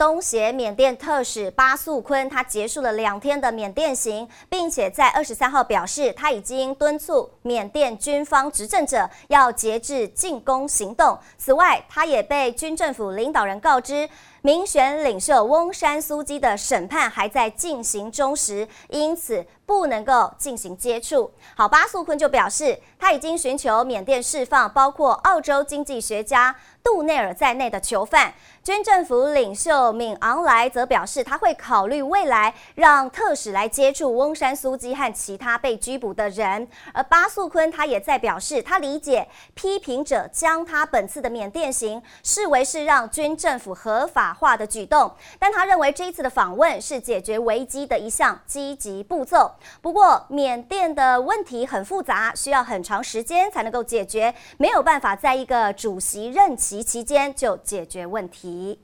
东协缅甸特使巴素坤，他结束了两天的缅甸行，并且在二十三号表示，他已经敦促缅甸军方执政者要节制进攻行动。此外，他也被军政府领导人告知，民选领袖翁山苏姬的审判还在进行中时，因此不能够进行接触。好，巴素坤就表示，他已经寻求缅甸释放包括澳洲经济学家杜内尔在内的囚犯。军政府领袖敏昂莱则表示，他会考虑未来让特使来接触翁山苏姬和其他被拘捕的人。而巴素坤他也在表示，他理解批评者将他本次的缅甸行视为是让军政府合法。化的举动，但他认为这一次的访问是解决危机的一项积极步骤。不过，缅甸的问题很复杂，需要很长时间才能够解决，没有办法在一个主席任期期间就解决问题。